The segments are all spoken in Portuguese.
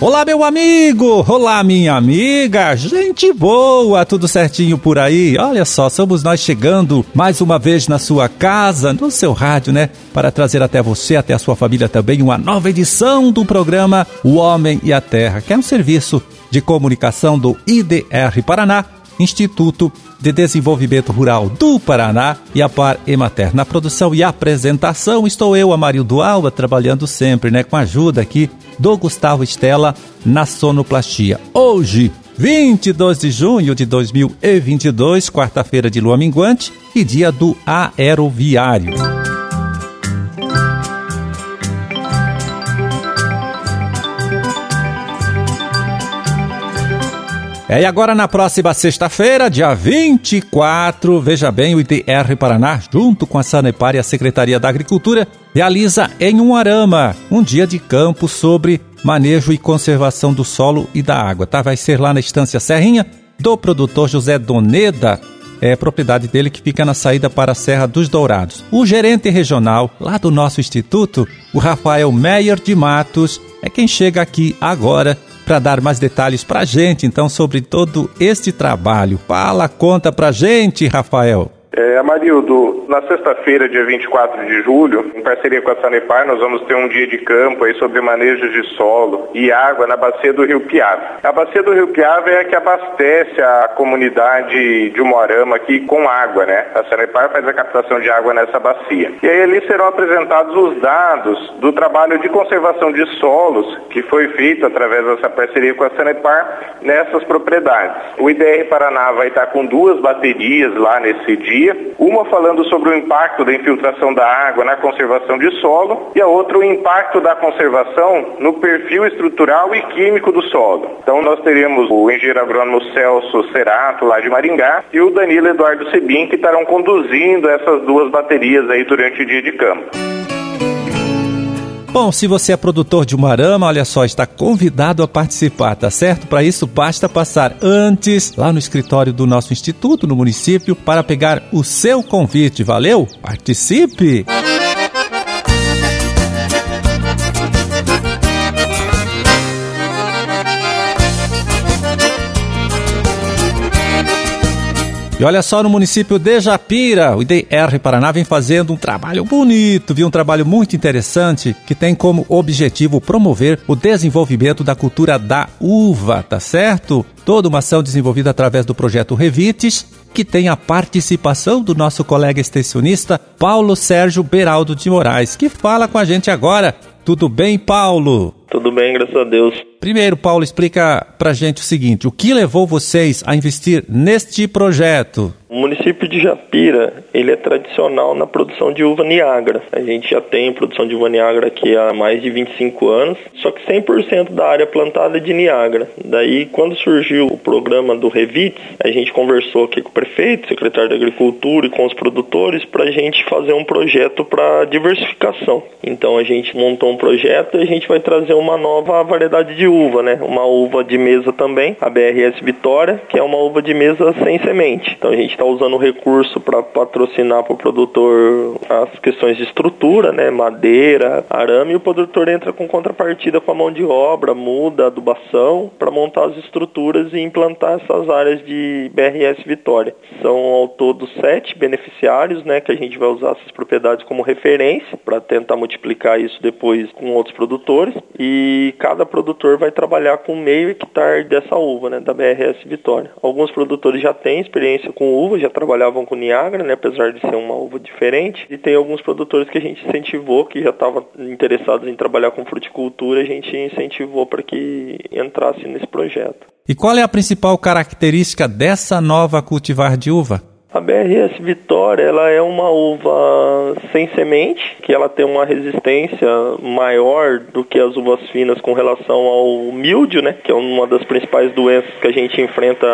Olá, meu amigo! Olá, minha amiga! Gente boa! Tudo certinho por aí? Olha só, somos nós chegando mais uma vez na sua casa, no seu rádio, né? Para trazer até você, até a sua família também, uma nova edição do programa O Homem e a Terra, que é um serviço de comunicação do IDR Paraná, Instituto de Desenvolvimento Rural do Paraná e a Par Emater. Na produção e apresentação estou eu, Amarildo Alba, trabalhando sempre, né? Com a ajuda aqui do Gustavo Estela na sonoplastia. Hoje, 22 de junho de 2022, quarta-feira de lua minguante e dia do aeroviário. É, e agora na próxima sexta-feira, dia 24, veja bem, o IDR Paraná, junto com a Sanepar e a Secretaria da Agricultura, realiza em Umuarama um dia de campo sobre manejo e conservação do solo e da água, tá? Vai ser lá na Estância Serrinha do produtor José Doneda, é propriedade dele que fica na saída para a Serra dos Dourados. O gerente regional lá do nosso instituto, o Rafael Meyer de Matos, é quem chega aqui agora para dar mais detalhes para a gente, então, sobre todo este trabalho. Fala, conta para a gente, Rafael. É, Amarildo, na sexta-feira, dia 24 de julho, em parceria com a Sanepar, nós vamos ter um dia de campo aí sobre manejo de solo e água na bacia do Rio Piave. A bacia do Rio Piave é a que abastece a comunidade de Moarama aqui com água, né? A Sanepar faz a captação de água nessa bacia. E aí ali serão apresentados os dados do trabalho de conservação de solos que foi feito através dessa parceria com a Sanepar nessas propriedades. O IDR Paraná vai estar com duas baterias lá nesse dia uma falando sobre o impacto da infiltração da água na conservação de solo e a outra o impacto da conservação no perfil estrutural e químico do solo. Então nós teremos o engenheiro agrônomo Celso Cerato, lá de Maringá, e o Danilo Eduardo Sebin, que estarão conduzindo essas duas baterias aí durante o dia de campo. Bom, se você é produtor de uma arama, olha só, está convidado a participar, tá certo? Para isso, basta passar antes lá no escritório do nosso instituto, no município, para pegar o seu convite. Valeu? Participe! E olha só, no município de Japira, o IDR Paraná vem fazendo um trabalho bonito, viu? Um trabalho muito interessante que tem como objetivo promover o desenvolvimento da cultura da uva, tá certo? Toda uma ação desenvolvida através do projeto Revites, que tem a participação do nosso colega extensionista Paulo Sérgio Beraldo de Moraes, que fala com a gente agora. Tudo bem, Paulo? Tudo bem, graças a Deus. Primeiro, Paulo, explica pra gente o seguinte: o que levou vocês a investir neste projeto? O município de Japira, ele é tradicional na produção de uva Niagara. A gente já tem produção de uva Niagara aqui há mais de 25 anos, só que 100% da área plantada é de Niagara. Daí, quando surgiu o programa do Revits, a gente conversou aqui com o prefeito, secretário da Agricultura e com os produtores para a gente fazer um projeto para diversificação. Então, a gente montou um projeto e a gente vai trazer uma nova variedade de uva, né? Uma uva de mesa também, a BRS Vitória, que é uma uva de mesa sem semente. Então, a gente está usando o recurso para patrocinar para o produtor as questões de estrutura, né, madeira, arame, e o produtor entra com contrapartida com a mão de obra, muda, adubação, para montar as estruturas e implantar essas áreas de BRS Vitória. São ao todo sete beneficiários, né, que a gente vai usar essas propriedades como referência para tentar multiplicar isso depois com outros produtores e cada produtor vai trabalhar com meio hectare dessa uva, né, da BRS Vitória. Alguns produtores já têm experiência com uva, já trabalhavam com Niagara, né, apesar de ser uma uva diferente. E tem alguns produtores que a gente incentivou, que já estavam interessados em trabalhar com fruticultura, a gente incentivou para que entrasse nesse projeto. E qual é a principal característica dessa nova cultivar de uva? A BRS Vitória, ela é uma uva sem semente, que ela tem uma resistência maior do que as uvas finas com relação ao míldio, né, que é uma das principais doenças que a gente enfrenta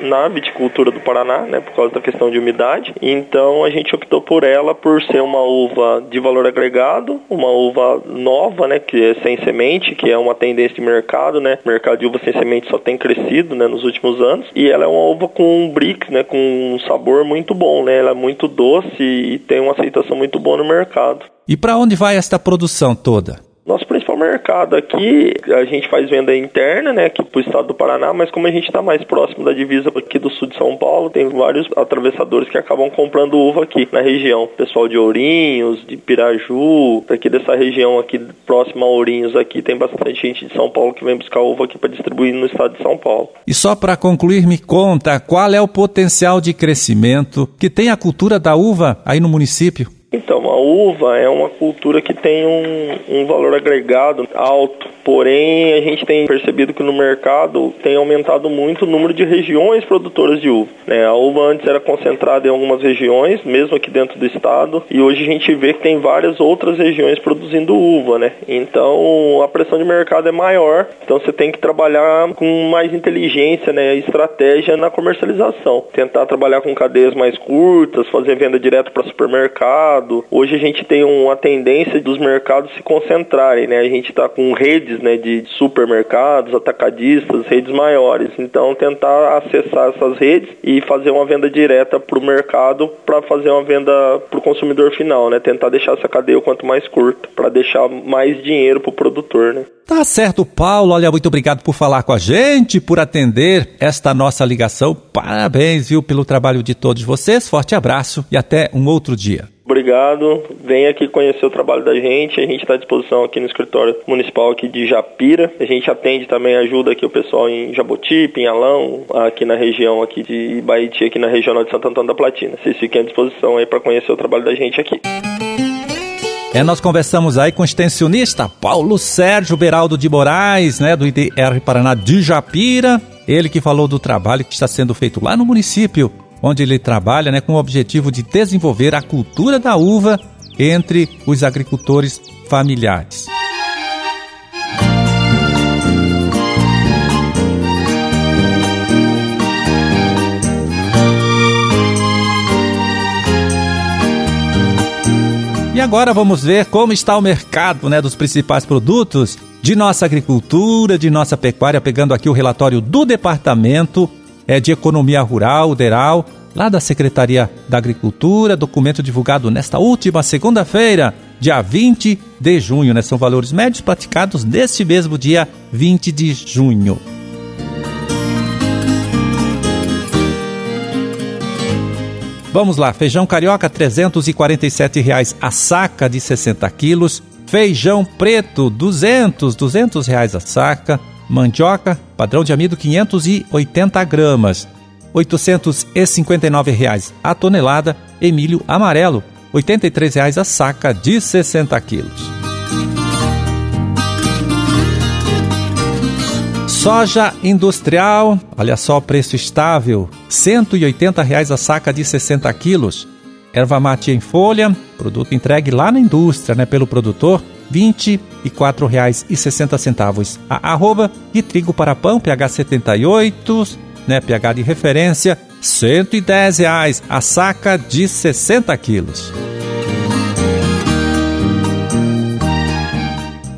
na viticultura do Paraná, né, por causa da questão de umidade. Então a gente optou por ela por ser uma uva de valor agregado, uma uva nova, né, que é sem semente, que é uma tendência de mercado, né? O mercado de uva sem semente só tem crescido, né, nos últimos anos. E ela é uma uva com um brix, né, com um sabor sabor muito bom, né? Ela é muito doce e tem uma aceitação muito boa no mercado. E para onde vai esta produção toda? Nosso mercado aqui, a gente faz venda interna, né, aqui pro estado do Paraná, mas como a gente está mais próximo da divisa aqui do sul de São Paulo, tem vários atravessadores que acabam comprando uva aqui na região. Pessoal de Ourinhos, de Piraju, daqui dessa região aqui próxima a Ourinhos aqui, tem bastante gente de São Paulo que vem buscar uva aqui para distribuir no estado de São Paulo. E só para concluir, me conta qual é o potencial de crescimento que tem a cultura da uva aí no município? Então, a uva é uma cultura que tem um, um, valor agregado alto, porém a gente tem percebido que no mercado tem aumentado muito o número de regiões produtoras de uva. Né? A uva antes era concentrada em algumas regiões, mesmo aqui dentro do estado, e hoje a gente vê que tem várias outras regiões produzindo uva. Né? Então a pressão de mercado é maior, então você tem que trabalhar com mais inteligência né? estratégia na comercialização. Tentar trabalhar com cadeias mais curtas, fazer venda direto para supermercado mercado. Hoje a gente tem uma tendência dos mercados se concentrarem, né? A gente está com redes, né, de supermercados, atacadistas, redes maiores. Então tentar acessar essas redes e fazer uma venda direta para o mercado para fazer uma venda para o consumidor final, né? Tentar deixar essa cadeia o quanto mais curta para deixar mais dinheiro para o produtor, né? Tá certo, Paulo. Olha, muito obrigado por falar com a gente, por atender esta nossa ligação. Parabéns, viu, pelo trabalho de todos vocês. Forte abraço e até um outro dia. Obrigado. Venha aqui conhecer o trabalho da gente. A gente está à disposição aqui no escritório municipal aqui de Japira. A gente atende também, ajuda aqui o pessoal em Jaboti, Pinhalão, aqui na região aqui de Baiti, aqui na regional de Santo Antônio da Platina. Vocês fiquem à disposição aí para conhecer o trabalho da gente aqui. É, nós conversamos aí com o extensionista Paulo Sérgio Beraldo de Moraes, né, do IDR Paraná de Japira. Ele que falou do trabalho que está sendo feito lá no município onde ele trabalha né, com o objetivo de desenvolver a cultura da uva entre os agricultores familiares. E agora vamos ver como está o mercado né, dos principais produtos de nossa agricultura, de nossa pecuária, pegando aqui o relatório do departamento é, de Economia Rural, DERAL, lá da Secretaria da Agricultura, documento divulgado nesta última segunda-feira, dia 20 de junho, né? São valores médios praticados neste mesmo dia 20 de junho. Vamos lá, feijão carioca 347 reais a saca de 60 quilos, feijão preto 200, 200 reais a saca, Mandioca, padrão de amido 580 gramas, 859 reais a tonelada. Emílio amarelo, 83 reais a saca de 60 quilos. Soja industrial, olha só o preço estável, 180 reais a saca de 60 quilos. Erva mate em folha, produto entregue lá na indústria, né, pelo produtor, R$ 24,60 a arroba e trigo para pão PH 78, né, PH de referência, 110 reais a saca de 60 quilos.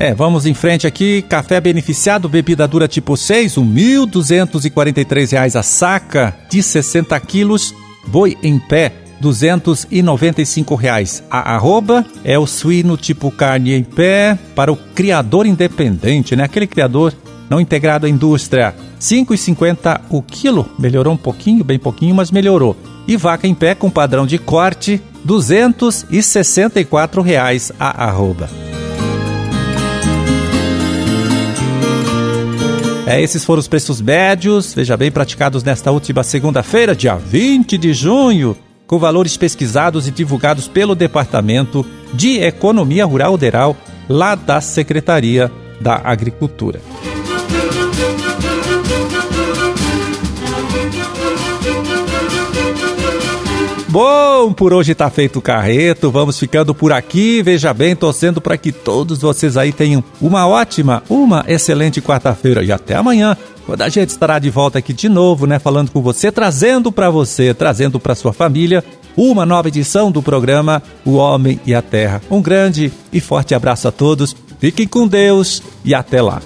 É, vamos em frente aqui. Café beneficiado, bebida dura tipo 6, R$ 1.243 a saca de 60 quilos. Boi em pé, 295 reais. A arroba é o suíno tipo carne em pé para o criador independente, né? Aquele criador não integrado à indústria. 5,50 o quilo, melhorou um pouquinho, bem pouquinho, mas melhorou. E vaca em pé com padrão de corte, 264 reais a arroba. É, esses foram os preços médios, veja bem, praticados nesta última segunda-feira, dia 20 de junho com valores pesquisados e divulgados pelo Departamento de Economia Rural Rural, lá da Secretaria da Agricultura. Bom, por hoje está feito o carreto, vamos ficando por aqui. Veja bem, torcendo para que todos vocês aí tenham uma ótima, uma excelente quarta-feira e até amanhã quando a gente estará de volta aqui de novo, né, falando com você, trazendo para você, trazendo para sua família uma nova edição do programa O Homem e a Terra. Um grande e forte abraço a todos. Fiquem com Deus e até lá.